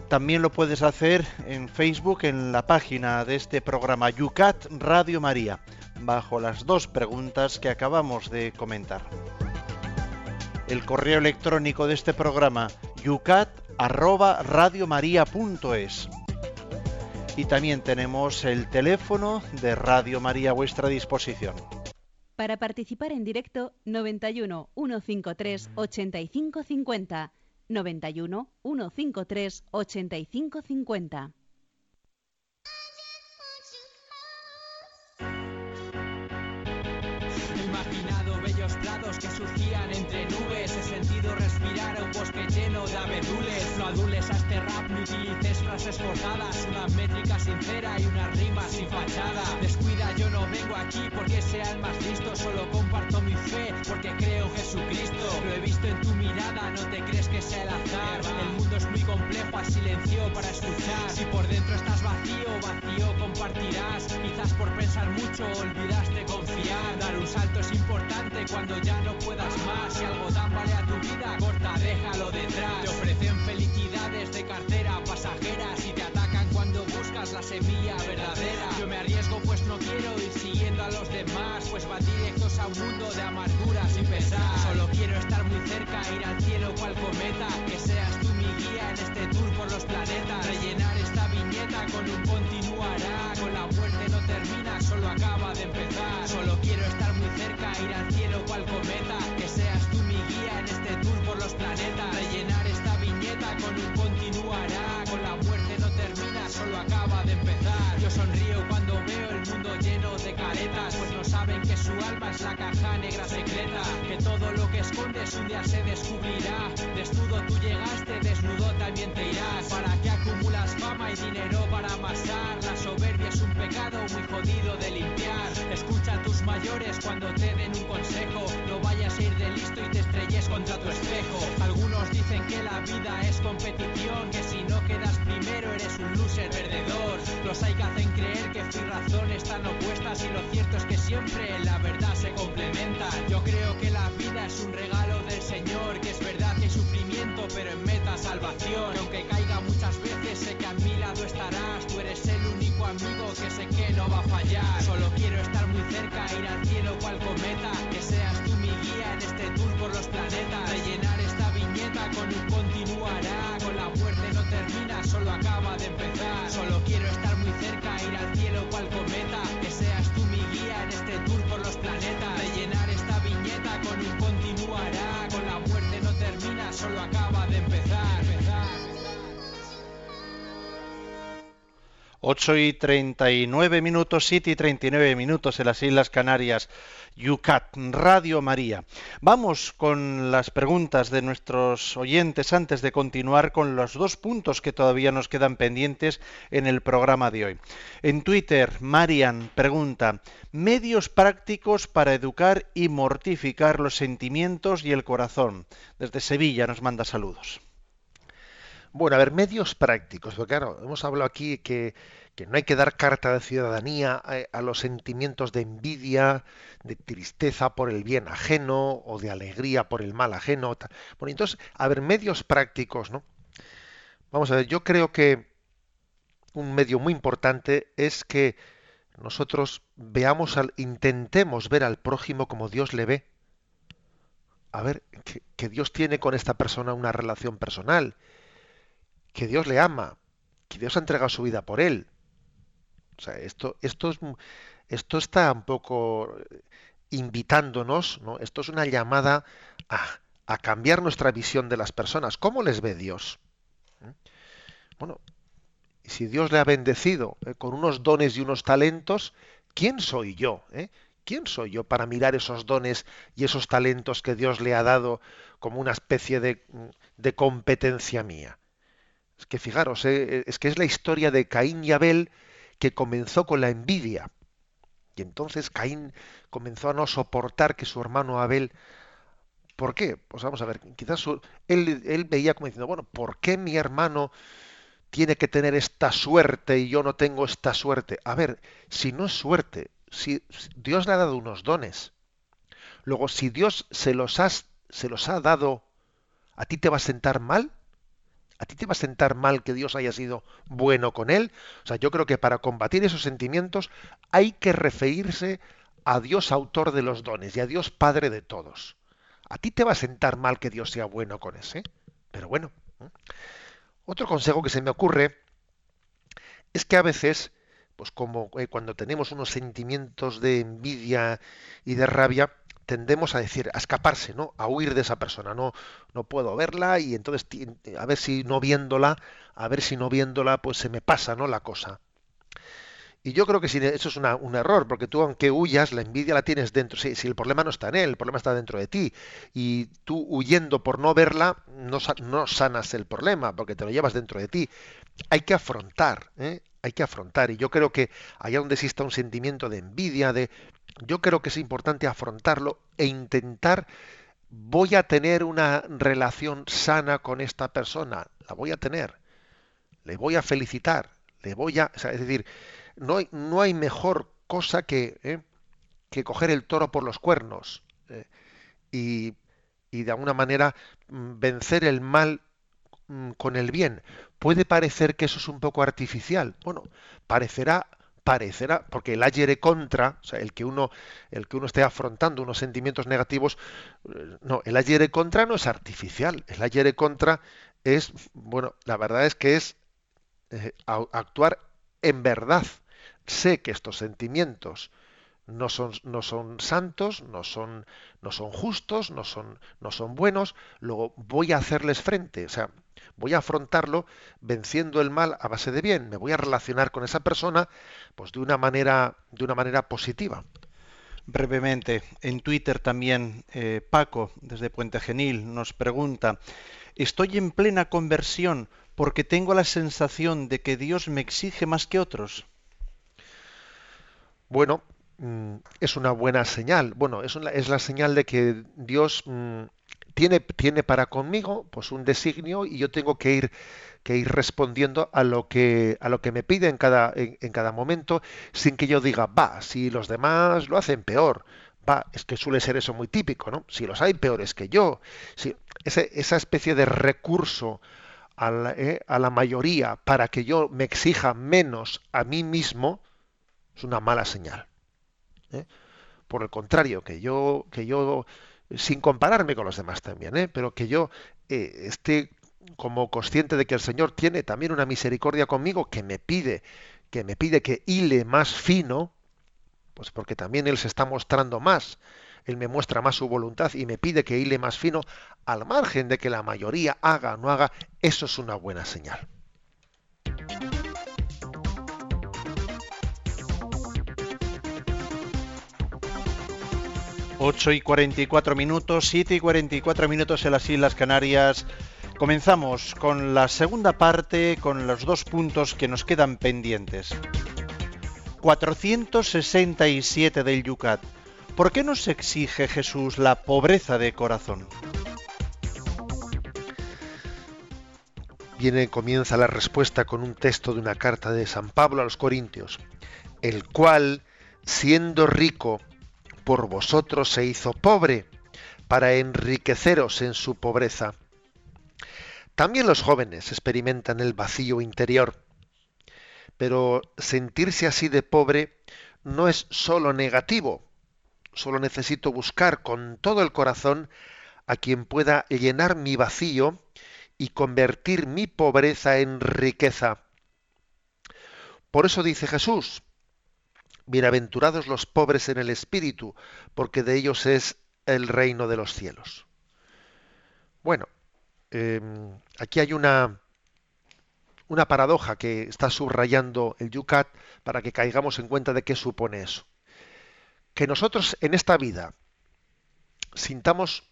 También lo puedes hacer en Facebook en la página de este programa Yucat Radio María bajo las dos preguntas que acabamos de comentar. El correo electrónico de este programa yucat@radiomaria.es. Y también tenemos el teléfono de Radio María a vuestra disposición. Para participar en directo 91 153 8550 91 153 8550 que surgían entre lleno de abedules. No adules a este rap, ni utilices frases forzadas. Una métrica sincera y una rima sin fachada. Descuida, yo no vengo aquí porque sea el más listo. Solo comparto mi fe porque creo en Jesucristo. Lo he visto en tu mirada, no te crees que sea el azar. El mundo es muy complejo, a silencio para escuchar. Si por dentro estás vacío, vacío compartirás. Quizás por pensar mucho olvidaste confiar. Dar un salto es importante cuando ya no puedas más. Si algo tan vale a tu vida, corta, déjalo Te ofrecen felicidades de cartera pasajeras y te atacan cuando buscas la semilla verdadera. Yo me arriesgo pues no quiero ir siguiendo a los demás, pues va directos a un mundo de amargura sin pesar. Solo quiero estar muy cerca, ir al cielo cual cometa, que seas tú mi guía en este tour por los planetas. Rellenar esta viñeta con un continuará, con la muerte no termina, solo acaba de empezar. Solo quiero estar muy cerca, ir al cielo cual cometa, su alma es la caja negra secreta, que todo lo que escondes un día se descubrirá. Desnudo tú llegaste, desnudo también te irás. ¿Para que acumulas fama y dinero para amasar? La soberbia es un pecado muy jodido de limpiar. Escucha a tus mayores cuando te den un consejo. No vayas a ir de listo y te estrelles contra tu espejo. Algunos dicen que la vida es competición, que si no quedas primero eres un loser perdedor. Los hay que hacen creer que y razón están opuestas y lo cierto es que siempre la verdad se complementa. Yo creo que la vida es un regalo del Señor, que es verdad que hay sufrimiento, pero en meta salvación. aunque caiga muchas veces, sé que a mi lado estarás. Tú eres el único amigo que sé que no va a fallar. Solo quiero estar muy cerca, ir al cielo cual cometa. Que seas tú mi guía en este tour por los planetas. Rellenar esta viñeta con un continuará. Con la muerte no termina, solo acaba de empezar. Solo quiero estar muy cerca, ir al cielo cual cometa. Planetas. Rellenar esta viñeta con un continuará. Con la muerte no termina, solo acaba 8 y 39 minutos, 7 y 39 minutos en las Islas Canarias. Yucat, Radio María. Vamos con las preguntas de nuestros oyentes antes de continuar con los dos puntos que todavía nos quedan pendientes en el programa de hoy. En Twitter, Marian pregunta, medios prácticos para educar y mortificar los sentimientos y el corazón. Desde Sevilla nos manda saludos. Bueno, a ver, medios prácticos, porque claro, hemos hablado aquí que no hay que dar carta de ciudadanía a, los sentimientos de envidia, de tristeza por el bien ajeno o de alegría por el mal ajeno. Bueno, entonces, a ver, medios prácticos, ¿no? Vamos a ver, yo creo que un medio muy importante es que nosotros veamos al, intentemos ver al prójimo como Dios le ve. A ver, que Dios tiene con esta persona una relación personal, que Dios le ama, que Dios ha entregado su vida por él, o sea, esto, esto, es, esto está un poco invitándonos, ¿no? Esto es una llamada a, a cambiar nuestra visión de las personas. ¿Cómo les ve Dios? ¿Mm? Bueno, si Dios le ha bendecido eh, con unos dones y unos talentos, ¿quién soy yo? Eh? ¿Quién soy yo para mirar esos dones y esos talentos que Dios le ha dado como una especie de, de competencia mía? Es que fijaros, eh, es que es la historia de Caín y Abel que comenzó con la envidia. Y entonces Caín comenzó a no soportar que su hermano Abel... ¿Por qué? Pues vamos a ver, quizás él, él veía como diciendo, bueno, ¿por qué mi hermano tiene que tener esta suerte y yo no tengo esta suerte? A ver, si no es suerte, si Dios le ha dado unos dones, luego si Dios se los, se los ha dado, ¿a ti te va a sentar mal? ¿A ti te va a sentar mal que Dios haya sido bueno con él? O sea, yo creo que para combatir esos sentimientos hay que referirse a Dios autor de los dones y a Dios padre de todos. A ti te va a sentar mal que Dios sea bueno con ese, pero bueno. Otro consejo que se me ocurre es que a veces, pues como eh, cuando tenemos unos sentimientos de envidia y de rabia, tendemos a decir, a escaparse, ¿no? A huir de esa persona, no, no puedo verla y entonces a ver si no viéndola, a ver si no viéndola, pues se me pasa, ¿no? La cosa. Y yo creo que eso es un error, porque tú aunque huyas, la envidia la tienes dentro. Si, el problema no está en él, el problema está dentro de ti. Y tú huyendo por no verla, no, no sanas el problema, porque te lo llevas dentro de ti. Hay que afrontar, ¿eh? hay que afrontar. Y yo creo que allá donde exista un sentimiento de envidia, de yo creo que es importante afrontarlo e intentar voy a tener una relación sana con esta persona, la voy a tener, le voy a felicitar, le voy a, es decir, no hay, no hay mejor cosa que, ¿eh? que coger el toro por los cuernos ¿eh? y, y, de alguna manera mm, vencer el mal mm, con el bien. Puede parecer que eso es un poco artificial. Bueno, parecerá parecerá, porque el ayer contra, o sea, el que uno, el que uno esté afrontando unos sentimientos negativos, eh, no, el ayer contra no es artificial, el ayer contra es, bueno, la verdad es que es actuar en verdad, sé que estos sentimientos no son, santos, no son, justos, no son, no son buenos, luego voy a hacerles frente, o sea, voy a afrontarlo venciendo el mal a base de bien, me voy a relacionar con esa persona pues de una manera, de una manera positiva. Brevemente, en Twitter también eh, Paco, desde Puente Genil, nos pregunta, estoy en plena conversión porque tengo la sensación de que Dios me exige más que otros. Bueno, mm, es una buena señal. Bueno, es, es la señal de que Dios mm, tiene, tiene para conmigo pues un designio y yo tengo que ir que ir respondiendo a lo que a lo que me pide en cada en, cada momento sin que yo diga va si los demás lo hacen peor va es que suele ser eso muy típico no si los hay peores que yo. Si esa especie de recurso a la, eh, a la mayoría para que yo me exija menos a mí mismo es una mala señal. ¿eh? Por el contrario, que yo, que yo, sin compararme con los demás también, ¿eh? pero que yo eh, esté como consciente de que el Señor tiene también una misericordia conmigo que me pide, que me pide que hile más fino, pues porque también Él se está mostrando más, Él me muestra más su voluntad y me pide que hile más fino, al margen de que la mayoría haga o no haga, eso es una buena señal. 8 y 44 minutos, 7 y 44 minutos en las Islas Canarias. Comenzamos con la segunda parte, con los dos puntos que nos quedan pendientes. 467 del Yucat. ¿Por qué nos exige Jesús la pobreza de corazón? Viene, comienza la respuesta con un texto de una carta de San Pablo a los Corintios, el cual, siendo rico, por vosotros se hizo pobre, para enriqueceros en su pobreza. También los jóvenes experimentan el vacío interior, pero sentirse así de pobre no es solo negativo, solo necesito buscar con todo el corazón a quien pueda llenar mi vacío y convertir mi pobreza en riqueza. Por eso dice Jesús, Bienaventurados los pobres en el espíritu, porque de ellos es el reino de los cielos. Bueno, em, aquí hay una, una paradoja que está subrayando el Yucat para que caigamos en cuenta de qué supone eso. que nosotros en esta vida sintamos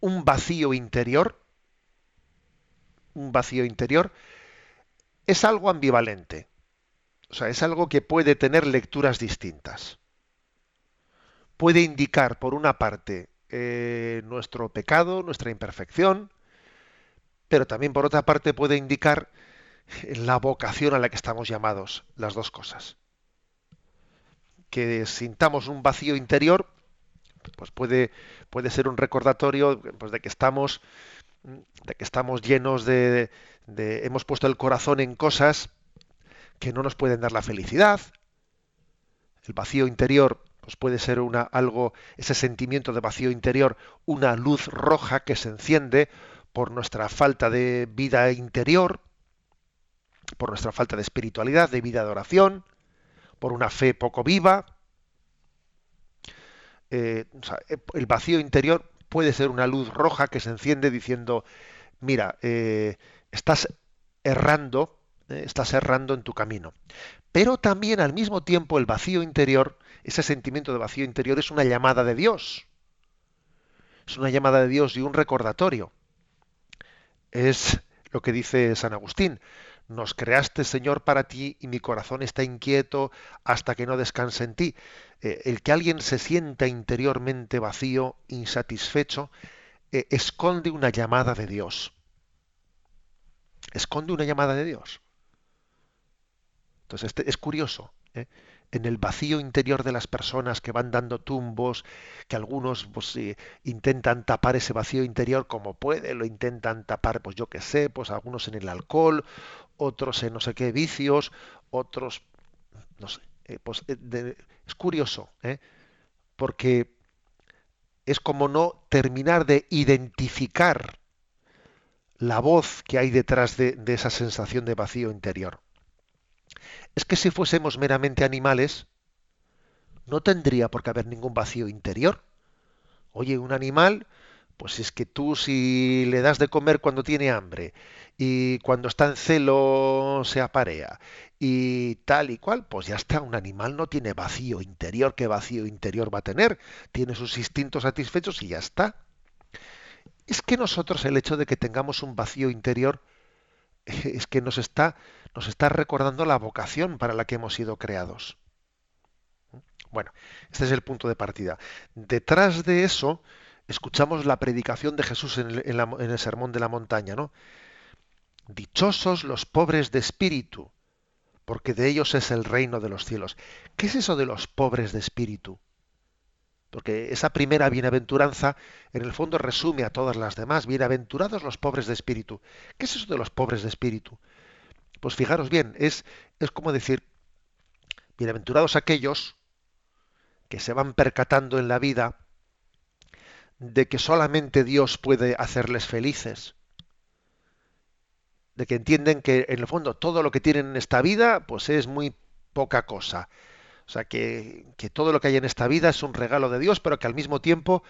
un vacío interior, un vacío interior, es algo ambivalente. O sea, es algo que puede tener lecturas distintas. Puede indicar, por una parte, eh, nuestro pecado, nuestra imperfección, pero también, por otra parte, puede indicar la vocación a la que estamos llamados, las dos cosas. Que sintamos un vacío interior, pues puede, puede ser un recordatorio pues, de que estamos de que estamos llenos de, de, hemos puesto el corazón en cosas que no nos pueden dar la felicidad. El vacío interior pues puede ser una algo ese sentimiento de vacío interior, una luz roja que se enciende por nuestra falta de vida interior, por nuestra falta de espiritualidad, de vida de oración, por una fe poco viva. Eh, el vacío interior puede ser una luz roja que se enciende diciendo, mira, eh, estás errando, eh, estás errando en tu camino. Pero también al mismo tiempo el vacío interior, ese sentimiento de vacío interior es una llamada de Dios. Es una llamada de Dios y un recordatorio. Es lo que dice San Agustín. Nos creaste, Señor, para ti y mi corazón está inquieto hasta que no descanse en ti. Eh, el que alguien se sienta interiormente vacío, insatisfecho, eh, esconde una llamada de Dios. Esconde una llamada de Dios. Entonces, este, es curioso. ¿eh? en el vacío interior de las personas que van dando tumbos, que algunos pues, intentan tapar ese vacío interior como pueden, lo intentan tapar, pues yo qué sé, pues algunos en el alcohol, otros en no sé qué vicios, otros, no sé, eh, pues eh, es curioso, ¿eh? porque es como no terminar de identificar la voz que hay detrás de esa sensación de vacío interior es que si fuésemos meramente animales, no tendría por qué haber ningún vacío interior. Oye, un animal, pues es que tú si le das de comer cuando tiene hambre y cuando está en celo se aparea y tal y cual, pues ya está, un animal no tiene vacío interior, ¿qué vacío interior va a tener? Tiene sus instintos satisfechos y ya está. Es que nosotros el hecho de que tengamos un vacío interior es que nos está nos está recordando la vocación para la que hemos sido creados. Bueno, este es el punto de partida. Detrás de eso, escuchamos la predicación de Jesús en el, Sermón de la Montaña, ¿no? Dichosos los pobres de espíritu, porque de ellos es el reino de los cielos. ¿Qué es eso de los pobres de espíritu? Porque esa primera bienaventuranza, en el fondo, resume a todas las demás. Bienaventurados los pobres de espíritu. ¿Qué es eso de los pobres de espíritu? Pues fijaros bien, es, es como decir, bienaventurados aquellos que se van percatando en la vida de que solamente Dios puede hacerles felices, de que entienden que en el fondo todo lo que tienen en esta vida pues es muy poca cosa. O sea, que, que todo lo que hay en esta vida es un regalo de Dios, pero que al mismo tiempo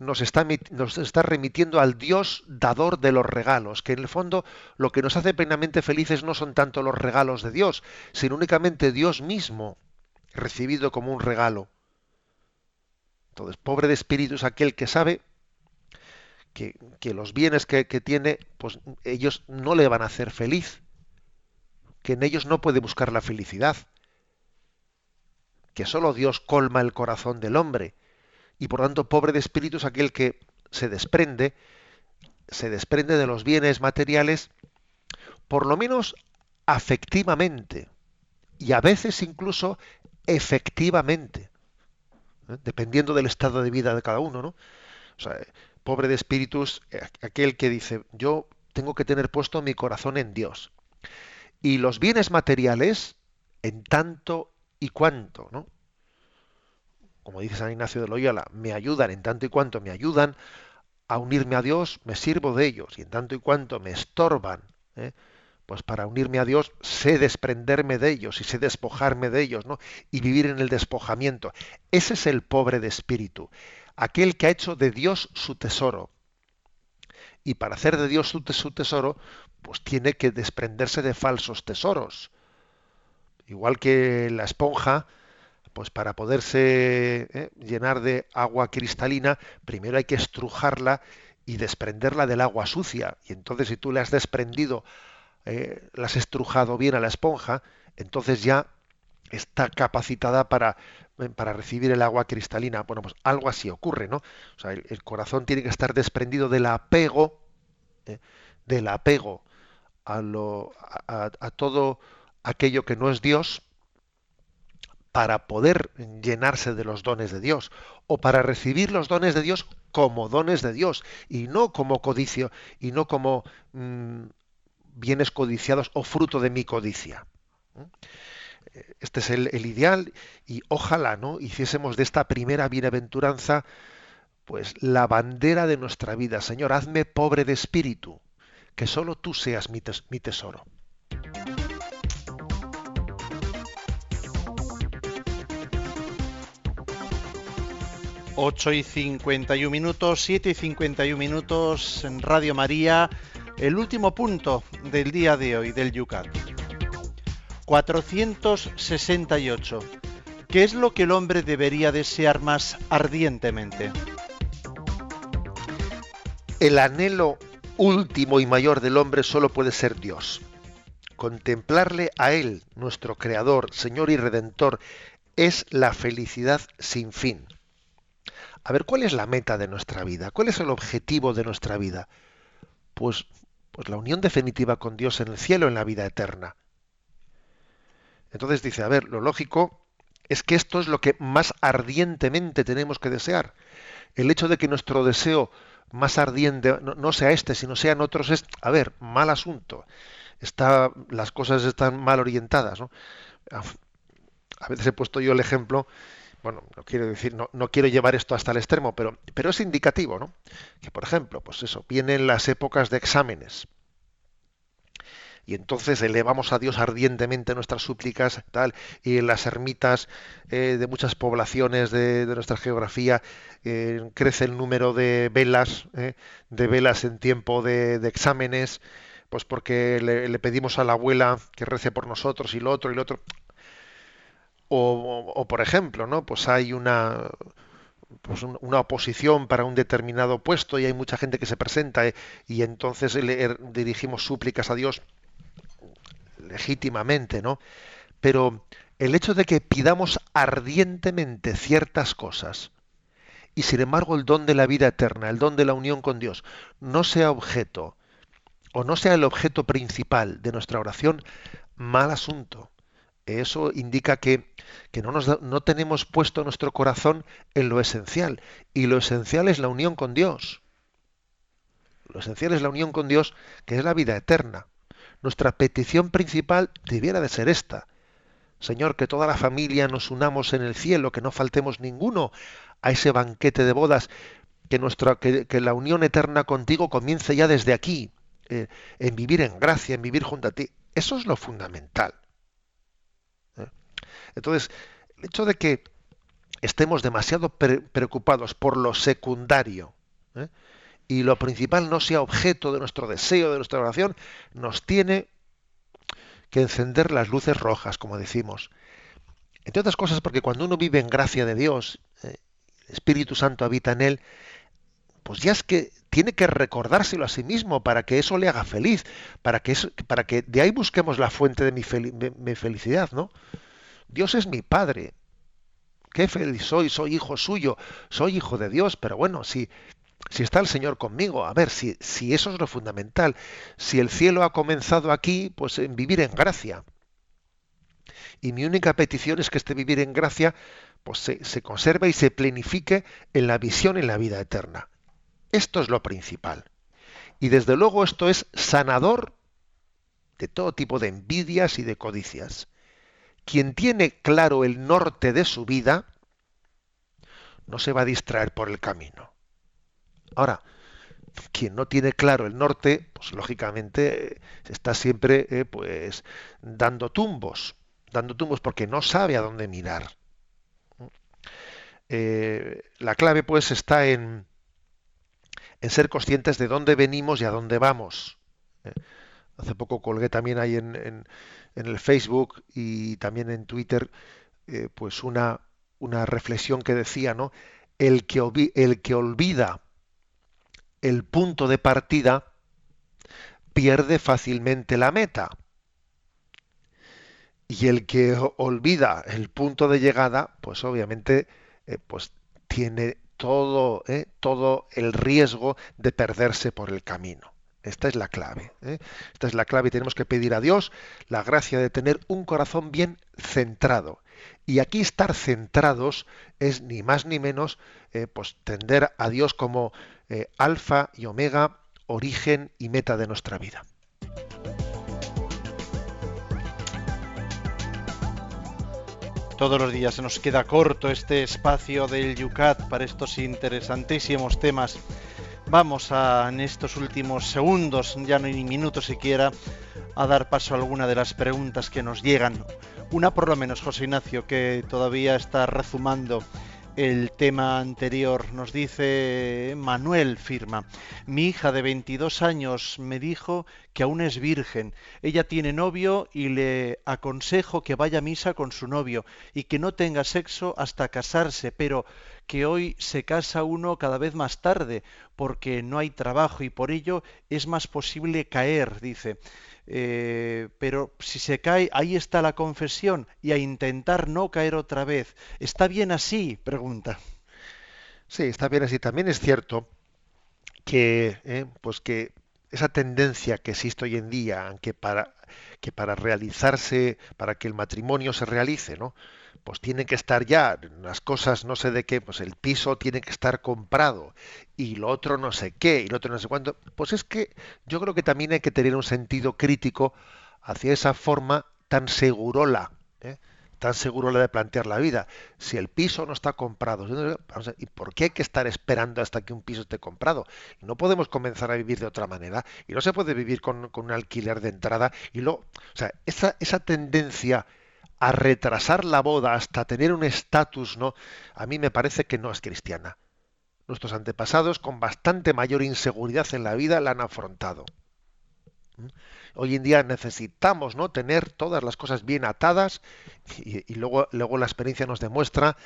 nos está, nos está remitiendo al Dios dador de los regalos, que en el fondo lo que nos hace plenamente felices no son tanto los regalos de Dios, sino únicamente Dios mismo recibido como un regalo. Entonces, pobre de espíritu es aquel que sabe que, que los bienes que, que, tiene, pues ellos no le van a hacer feliz, que en ellos no puede buscar la felicidad, que solo Dios colma el corazón del hombre, y por tanto pobre de espíritu es aquel que se desprende, se desprende de los bienes materiales, por lo menos afectivamente, y a veces incluso efectivamente, ¿eh? dependiendo del estado de vida de cada uno, ¿no? O sea, pobre de espíritu es aquel que dice, yo tengo que tener puesto mi corazón en Dios. Y los bienes materiales, en tanto y cuanto, ¿no? como dice San Ignacio de Loyola, me ayudan en tanto y cuanto me ayudan a unirme a Dios, me sirvo de ellos, y en tanto y cuanto me estorban, ¿eh? pues para unirme a Dios sé desprenderme de ellos y sé despojarme de ellos, ¿no? Y vivir en el despojamiento. Ese es el pobre de espíritu, aquel que ha hecho de Dios su tesoro. Y para hacer de Dios su tesoro, pues tiene que desprenderse de falsos tesoros. Igual que la esponja, pues para poderse eh, llenar de agua cristalina, primero hay que estrujarla y desprenderla del agua sucia. Y entonces si tú le has desprendido, eh, la has estrujado bien a la esponja, entonces ya está capacitada para, eh, para recibir el agua cristalina. Bueno, pues algo así ocurre, ¿no? O sea, el, corazón tiene que estar desprendido del apego, del apego a, lo, a todo aquello que no es Dios, para poder llenarse de los dones de Dios o para recibir los dones de Dios como dones de Dios y no como codicio y no como mm, bienes codiciados o fruto de mi codicia. Este es el, el, ideal y ojalá no hiciésemos de esta primera bienaventuranza pues la bandera de nuestra vida. Señor, hazme pobre de espíritu, que solo tú seas mi, tes mi tesoro. 8 y 51 minutos, 7 y 51 minutos en Radio María, el último punto del día de hoy del Yucat. 468. ¿Qué es lo que el hombre debería desear más ardientemente? El anhelo último y mayor del hombre solo puede ser Dios. Contemplarle a Él, nuestro Creador, Señor y Redentor, es la felicidad sin fin. A ver, ¿cuál es la meta de nuestra vida? ¿Cuál es el objetivo de nuestra vida? Pues, pues la unión definitiva con Dios en el cielo, en la vida eterna. Entonces dice, a ver, lo lógico es que esto es lo que más ardientemente tenemos que desear. El hecho de que nuestro deseo más ardiente no, sea este, sino sean otros, es, a ver, mal asunto. Está, las cosas están mal orientadas. ¿no? A veces he puesto yo el ejemplo bueno, no quiero decir, no, quiero llevar esto hasta el extremo, pero, pero es indicativo, ¿no? Que por ejemplo, pues eso, vienen las épocas de exámenes. Y entonces elevamos a Dios ardientemente nuestras súplicas, tal, y en las ermitas eh, de muchas poblaciones de, nuestra geografía eh, crece el número de velas, eh, de velas en tiempo de, exámenes, pues porque le, le, pedimos a la abuela que rece por nosotros y lo otro y lo otro. O, por ejemplo, ¿no? Pues hay una pues una oposición para un determinado puesto y hay mucha gente que se presenta eh, y entonces le er, dirigimos súplicas a Dios legítimamente, ¿no? Pero el hecho de que pidamos ardientemente ciertas cosas y sin embargo el don de la vida eterna, el don de la unión con Dios, no sea objeto o no sea el objeto principal de nuestra oración, mal asunto eso indica que, no, nos no tenemos puesto nuestro corazón en lo esencial. Y lo esencial es la unión con Dios. Lo esencial es la unión con Dios, que es la vida eterna. Nuestra petición principal debiera de ser esta. Señor, que toda la familia nos unamos en el cielo, que no faltemos ninguno a ese banquete de bodas, que, nuestra, que, la unión eterna contigo comience ya desde aquí, eh, en vivir en gracia, en vivir junto a ti. Eso es lo fundamental. Entonces, el hecho de que estemos demasiado preocupados por lo secundario ¿eh? y lo principal no sea objeto de nuestro deseo, de nuestra oración, nos tiene que encender las luces rojas, como decimos. Entre otras cosas porque cuando uno vive en gracia de Dios, ¿eh? el Espíritu Santo habita en él, pues ya es que tiene que recordárselo a sí mismo para que eso le haga feliz, para que, para que de ahí busquemos la fuente de mi felicidad, ¿no? Dios es mi Padre. Qué feliz soy, soy hijo suyo, soy hijo de Dios, pero bueno, si, si está el Señor conmigo, a ver, si, si eso es lo fundamental, si el cielo ha comenzado aquí, pues en vivir en gracia. Y mi única petición es que este vivir en gracia pues se, se conserve y se plenifique en la visión en la vida eterna. Esto es lo principal. Y desde luego esto es sanador de todo tipo de envidias y de codicias quien tiene claro el norte de su vida, no se va a distraer por el camino. Ahora, quien no tiene claro el norte, pues lógicamente está siempre eh, pues dando tumbos, dando tumbos porque no sabe a dónde mirar. Eh, la clave pues está en, en ser conscientes de dónde venimos y a dónde vamos. Eh, hace poco colgué también ahí en, en el Facebook y también en Twitter, eh, pues una, una reflexión que decía, ¿no? El que, el que olvida el punto de partida pierde fácilmente la meta. Y el que olvida el punto de llegada, pues obviamente eh, pues tiene todo, eh, todo el riesgo de perderse por el camino. Esta es la clave. ¿eh? Esta es la clave y tenemos que pedir a Dios la gracia de tener un corazón bien centrado. Y aquí estar centrados es ni más ni menos eh, pues tender a Dios como eh, alfa y omega, origen y meta de nuestra vida. Todos los días se nos queda corto este espacio del Yucat para estos interesantísimos temas Vamos a, en estos últimos segundos, ya no hay ni minutos siquiera, a dar paso a alguna de las preguntas que nos llegan. Una por lo menos, José Ignacio, que todavía está rezumando el tema anterior. Nos dice Manuel Firma, mi hija de 22 años me dijo que aún es virgen. Ella tiene novio y le aconsejo que vaya a misa con su novio y que no tenga sexo hasta casarse, pero que hoy se casa uno cada vez más tarde porque no hay trabajo y por ello es más posible caer, dice. Eh, pero si se cae, ahí está la confesión y a intentar no caer otra vez. ¿Está bien así? Pregunta. Sí, está bien así. También es cierto que, eh, pues que esa tendencia que existe hoy en día, que para, que para realizarse, para que el matrimonio se realice, ¿no? Pues tienen que estar ya las cosas no sé de qué, pues el piso tiene que estar comprado y lo otro no sé qué y lo otro no sé cuánto, pues es que yo creo que también hay que tener un sentido crítico hacia esa forma tan segurola, ¿eh? tan segurola de plantear la vida. Si el piso no está comprado, ¿y por qué hay que estar esperando hasta que un piso esté comprado? No podemos comenzar a vivir de otra manera y no se puede vivir con, con un alquiler de entrada y luego, o sea, esa, esa tendencia a retrasar la boda hasta tener un estatus, ¿no? A mí me parece que no es cristiana. Nuestros antepasados, con bastante mayor inseguridad en la vida, la han afrontado. ¿Mm? Hoy en día necesitamos ¿no? tener todas las cosas bien atadas y, luego, luego la experiencia nos demuestra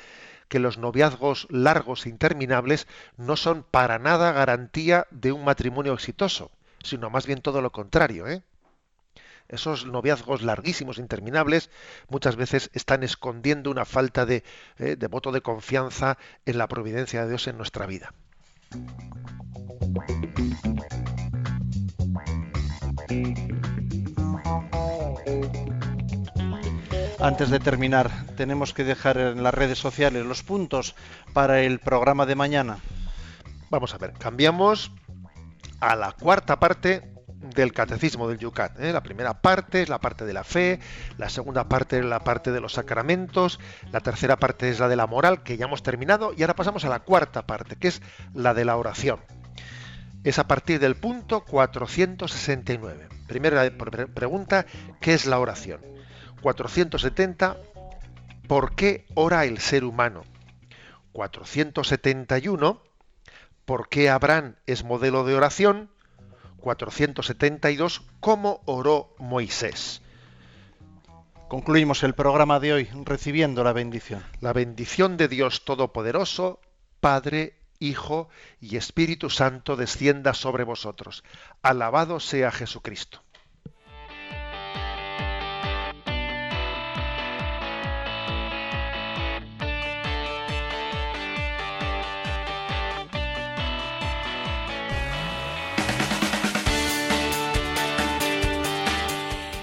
que los noviazgos largos e interminables no son para nada garantía de un matrimonio exitoso, sino más bien todo lo contrario. ¿eh? Esos noviazgos larguísimos, interminables, muchas veces están escondiendo una falta de, eh, de voto de confianza en la providencia de Dios en nuestra vida. Antes de terminar, tenemos que dejar en las redes sociales los puntos para el programa de mañana. Vamos a ver, cambiamos a la cuarta parte del catecismo del Yucat. ¿eh? La primera parte es la parte de la fe, la segunda parte es la parte de los sacramentos, la tercera parte es la de la moral, que ya hemos terminado, y ahora pasamos a la cuarta parte, que es la de la oración. Es a partir del punto 469. Primera pregunta, ¿qué es la oración? 470, ¿por qué ora el ser humano? 471, ¿por qué Abraham es modelo de oración? 472, cómo oró Moisés. Concluimos el programa de hoy recibiendo la bendición. La bendición de Dios Todopoderoso, Padre, Hijo y Espíritu Santo descienda sobre vosotros. Alabado sea Jesucristo.